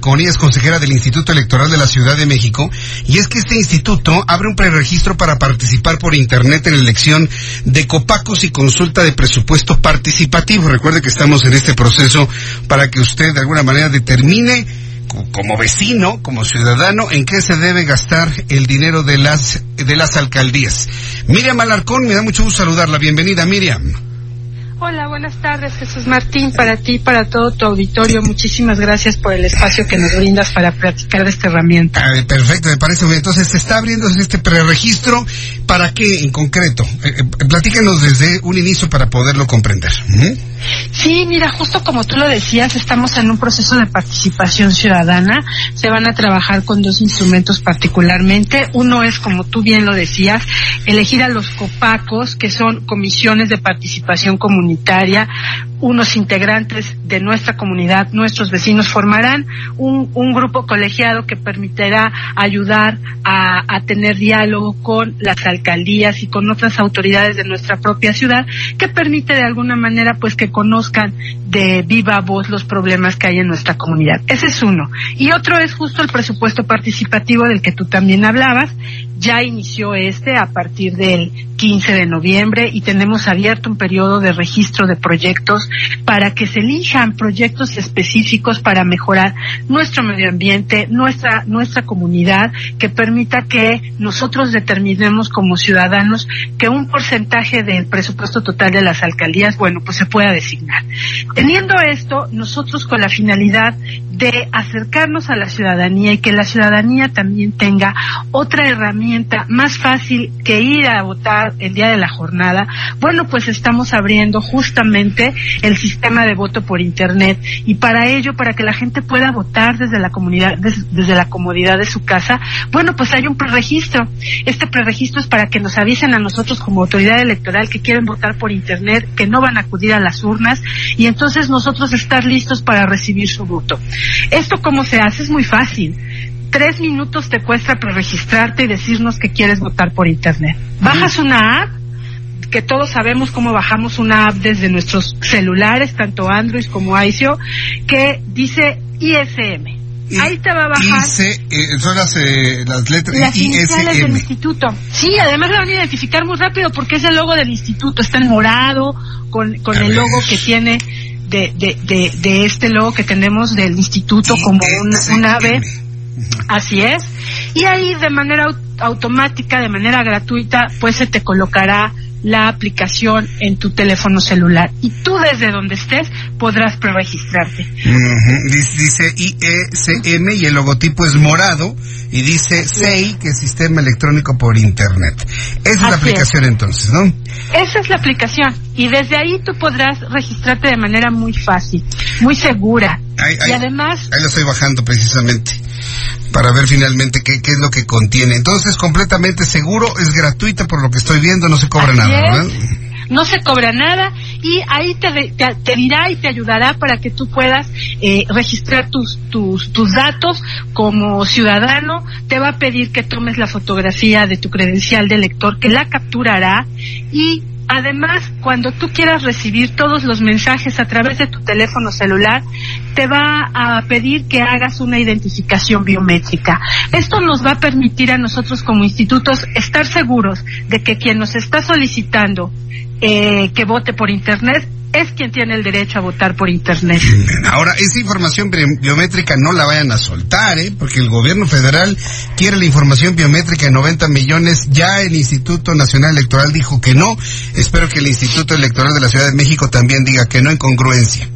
Es consejera del Instituto Electoral de la Ciudad de México y es que este instituto abre un preregistro para participar por internet en la elección de copacos y consulta de presupuesto participativo. Recuerde que estamos en este proceso para que usted de alguna manera determine como vecino, como ciudadano, en qué se debe gastar el dinero de las de las alcaldías. Miriam Alarcón, me da mucho gusto saludarla. Bienvenida, Miriam. Hola, buenas tardes, Jesús Martín, para ti, para todo tu auditorio. Muchísimas gracias por el espacio que nos brindas para practicar de esta herramienta. Ah, perfecto, me parece bien. Entonces, se está abriendo este preregistro. ¿Para qué en concreto? Eh, eh, platícanos desde un inicio para poderlo comprender. Sí, mira, justo como tú lo decías, estamos en un proceso de participación ciudadana. Se van a trabajar con dos instrumentos particularmente. Uno es, como tú bien lo decías, elegir a los copacos, que son comisiones de participación comunitaria unos integrantes de nuestra comunidad, nuestros vecinos, formarán un, grupo colegiado que permitirá ayudar a, a, tener diálogo con las alcaldías y con otras autoridades de nuestra propia ciudad, que permite de alguna manera pues que conozcan de viva voz los problemas que hay en nuestra comunidad. Ese es uno. Y otro es justo el presupuesto participativo del que tú también hablabas. Ya inició este a partir del 15 de noviembre y tenemos abierto un periodo de registro de proyectos para que se elijan proyectos específicos para mejorar nuestro medio ambiente, nuestra, nuestra comunidad, que permita que nosotros determinemos como ciudadanos que un porcentaje del presupuesto total de las alcaldías, bueno, pues se pueda designar. Teniendo esto, nosotros con la finalidad de acercarnos a la ciudadanía y que la ciudadanía también tenga otra herramienta más fácil que ir a votar el día de la jornada, bueno, pues estamos abriendo justamente el sistema de voto por internet y para ello, para que la gente pueda votar desde la comunidad, desde, desde la comodidad de su casa, bueno, pues hay un preregistro. Este preregistro es para que nos avisen a nosotros como autoridad electoral que quieren votar por internet, que no van a acudir a las urnas y entonces nosotros estar listos para recibir su voto. Esto cómo se hace es muy fácil. Tres minutos te cuesta preregistrarte y decirnos que quieres votar por internet. Bajas una app que todos sabemos cómo bajamos una app desde nuestros celulares, tanto Android como ICO, que dice ISM. Ahí te va a bajar. eh, son las, eh, las letras las iniciales ISM. del instituto. Sí, además la van a identificar muy rápido porque es el logo del instituto. Está en morado, con, con el logo que tiene de, de, de, de, este logo que tenemos del instituto como un, un ave. Así es. Y ahí de manera automática, de manera gratuita, pues se te colocará la aplicación en tu teléfono celular y tú desde donde estés podrás preregistrarte. Uh -huh. Dice IECM y el logotipo es morado y dice SEI, que es Sistema Electrónico por Internet. Esa es la aplicación es. entonces, ¿no? Esa es la aplicación y desde ahí tú podrás registrarte de manera muy fácil, muy segura. Ahí, ahí, y además... Ahí lo estoy bajando precisamente para ver finalmente qué, qué, es lo que contiene. Entonces, completamente seguro, es gratuita por lo que estoy viendo, no se cobra Así nada, es. ¿verdad? No se cobra nada y ahí te, te, te, dirá y te ayudará para que tú puedas eh, registrar tus, tus, tus datos como ciudadano. Te va a pedir que tomes la fotografía de tu credencial de lector, que la capturará y Además, cuando tú quieras recibir todos los mensajes a través de tu teléfono celular, te va a pedir que hagas una identificación biométrica. Esto nos va a permitir a nosotros como institutos estar seguros de que quien nos está solicitando eh, que vote por Internet es quien tiene el derecho a votar por Internet. Ahora, esa información biométrica no la vayan a soltar, ¿eh? Porque el gobierno federal quiere la información biométrica de 90 millones. Ya el Instituto Nacional Electoral dijo que no. Espero que el Instituto Electoral de la Ciudad de México también diga que no en congruencia.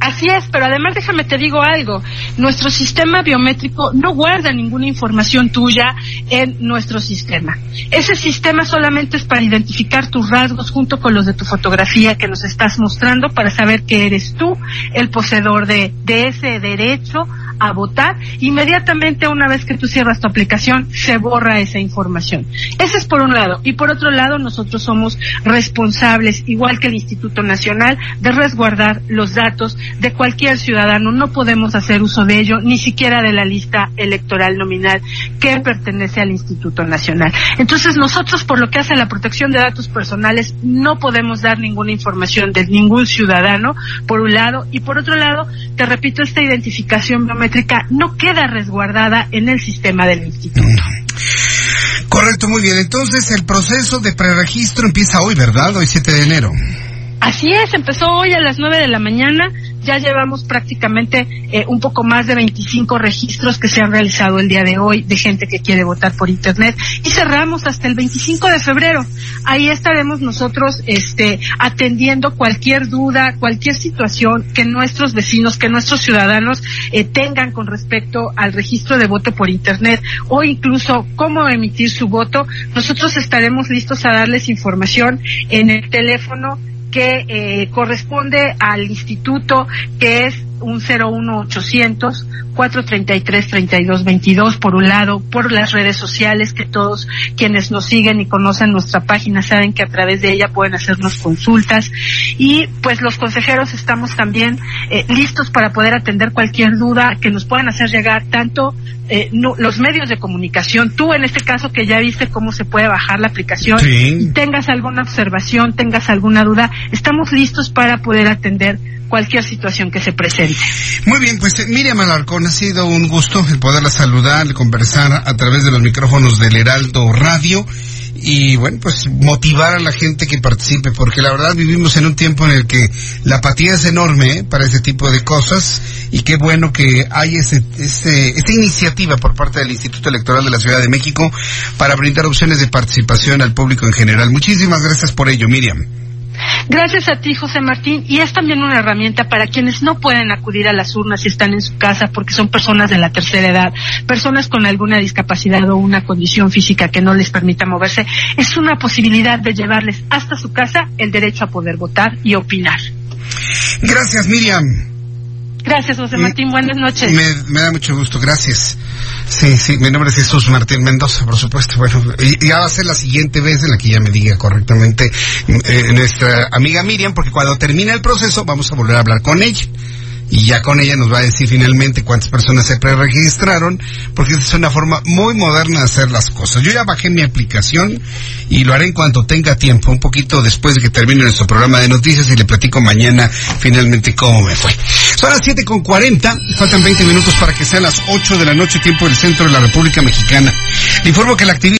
Así es, pero además déjame te digo algo. Nuestro sistema biométrico no guarda ninguna información tuya en nuestro sistema. Ese sistema solamente es para identificar tus rasgos junto con los de tu fotografía que nos estás mostrando para saber que eres tú el poseedor de, de ese derecho a votar, inmediatamente una vez que tú cierras tu aplicación, se borra esa información. Ese es por un lado. Y por otro lado, nosotros somos responsables, igual que el Instituto Nacional, de resguardar los datos de cualquier ciudadano. No podemos hacer uso de ello, ni siquiera de la lista electoral nominal que pertenece al Instituto Nacional. Entonces, nosotros, por lo que hace la protección de datos personales, no podemos dar ninguna información de ningún ciudadano, por un lado, y por otro lado, te repito, esta identificación biométrica no queda resguardada en el sistema del instituto. Correcto, muy bien. Entonces el proceso de preregistro empieza hoy, ¿verdad? Hoy 7 de enero. Así es, empezó hoy a las 9 de la mañana ya llevamos prácticamente eh, un poco más de 25 registros que se han realizado el día de hoy de gente que quiere votar por internet y cerramos hasta el 25 de febrero. Ahí estaremos nosotros este atendiendo cualquier duda, cualquier situación que nuestros vecinos, que nuestros ciudadanos eh, tengan con respecto al registro de voto por internet o incluso cómo emitir su voto. Nosotros estaremos listos a darles información en el teléfono que eh, corresponde al instituto que es un 01800 433 3222 por un lado, por las redes sociales que todos quienes nos siguen y conocen nuestra página saben que a través de ella pueden hacernos consultas. Y pues los consejeros estamos también eh, listos para poder atender cualquier duda que nos puedan hacer llegar tanto eh, no, los medios de comunicación, tú en este caso que ya viste cómo se puede bajar la aplicación, tengas alguna observación, tengas alguna duda, estamos listos para poder atender cualquier situación que se presente. Muy bien, pues eh, Miriam Alarcón, ha sido un gusto el poderla saludar, el conversar a través de los micrófonos del Heraldo Radio y bueno, pues motivar a la gente que participe, porque la verdad vivimos en un tiempo en el que la apatía es enorme ¿eh? para ese tipo de cosas y qué bueno que hay ese, ese, esa iniciativa por parte del Instituto Electoral de la Ciudad de México para brindar opciones de participación al público en general. Muchísimas gracias por ello, Miriam. Gracias a ti, José Martín, y es también una herramienta para quienes no pueden acudir a las urnas si están en su casa porque son personas de la tercera edad, personas con alguna discapacidad o una condición física que no les permita moverse. Es una posibilidad de llevarles hasta su casa el derecho a poder votar y opinar. Gracias, Miriam. Gracias, José Martín. Buenas noches. Me, da mucho gusto. Gracias. Sí, sí, mi nombre es Jesús Martín Mendoza, por supuesto. Bueno, y, ya va a ser la siguiente vez en la que ya me diga correctamente eh, nuestra amiga Miriam, porque cuando termine el proceso vamos a volver a hablar con ella y ya con ella nos va a decir finalmente cuántas personas se preregistraron, porque es una forma muy moderna de hacer las cosas. Yo ya bajé mi aplicación y lo haré en cuanto tenga tiempo, un poquito después de que termine nuestro programa de noticias y le platico mañana finalmente cómo me fue. Son las siete con cuarenta, faltan 20 minutos para que sean las 8 de la noche, tiempo del centro de la República Mexicana. Le informo que la actividad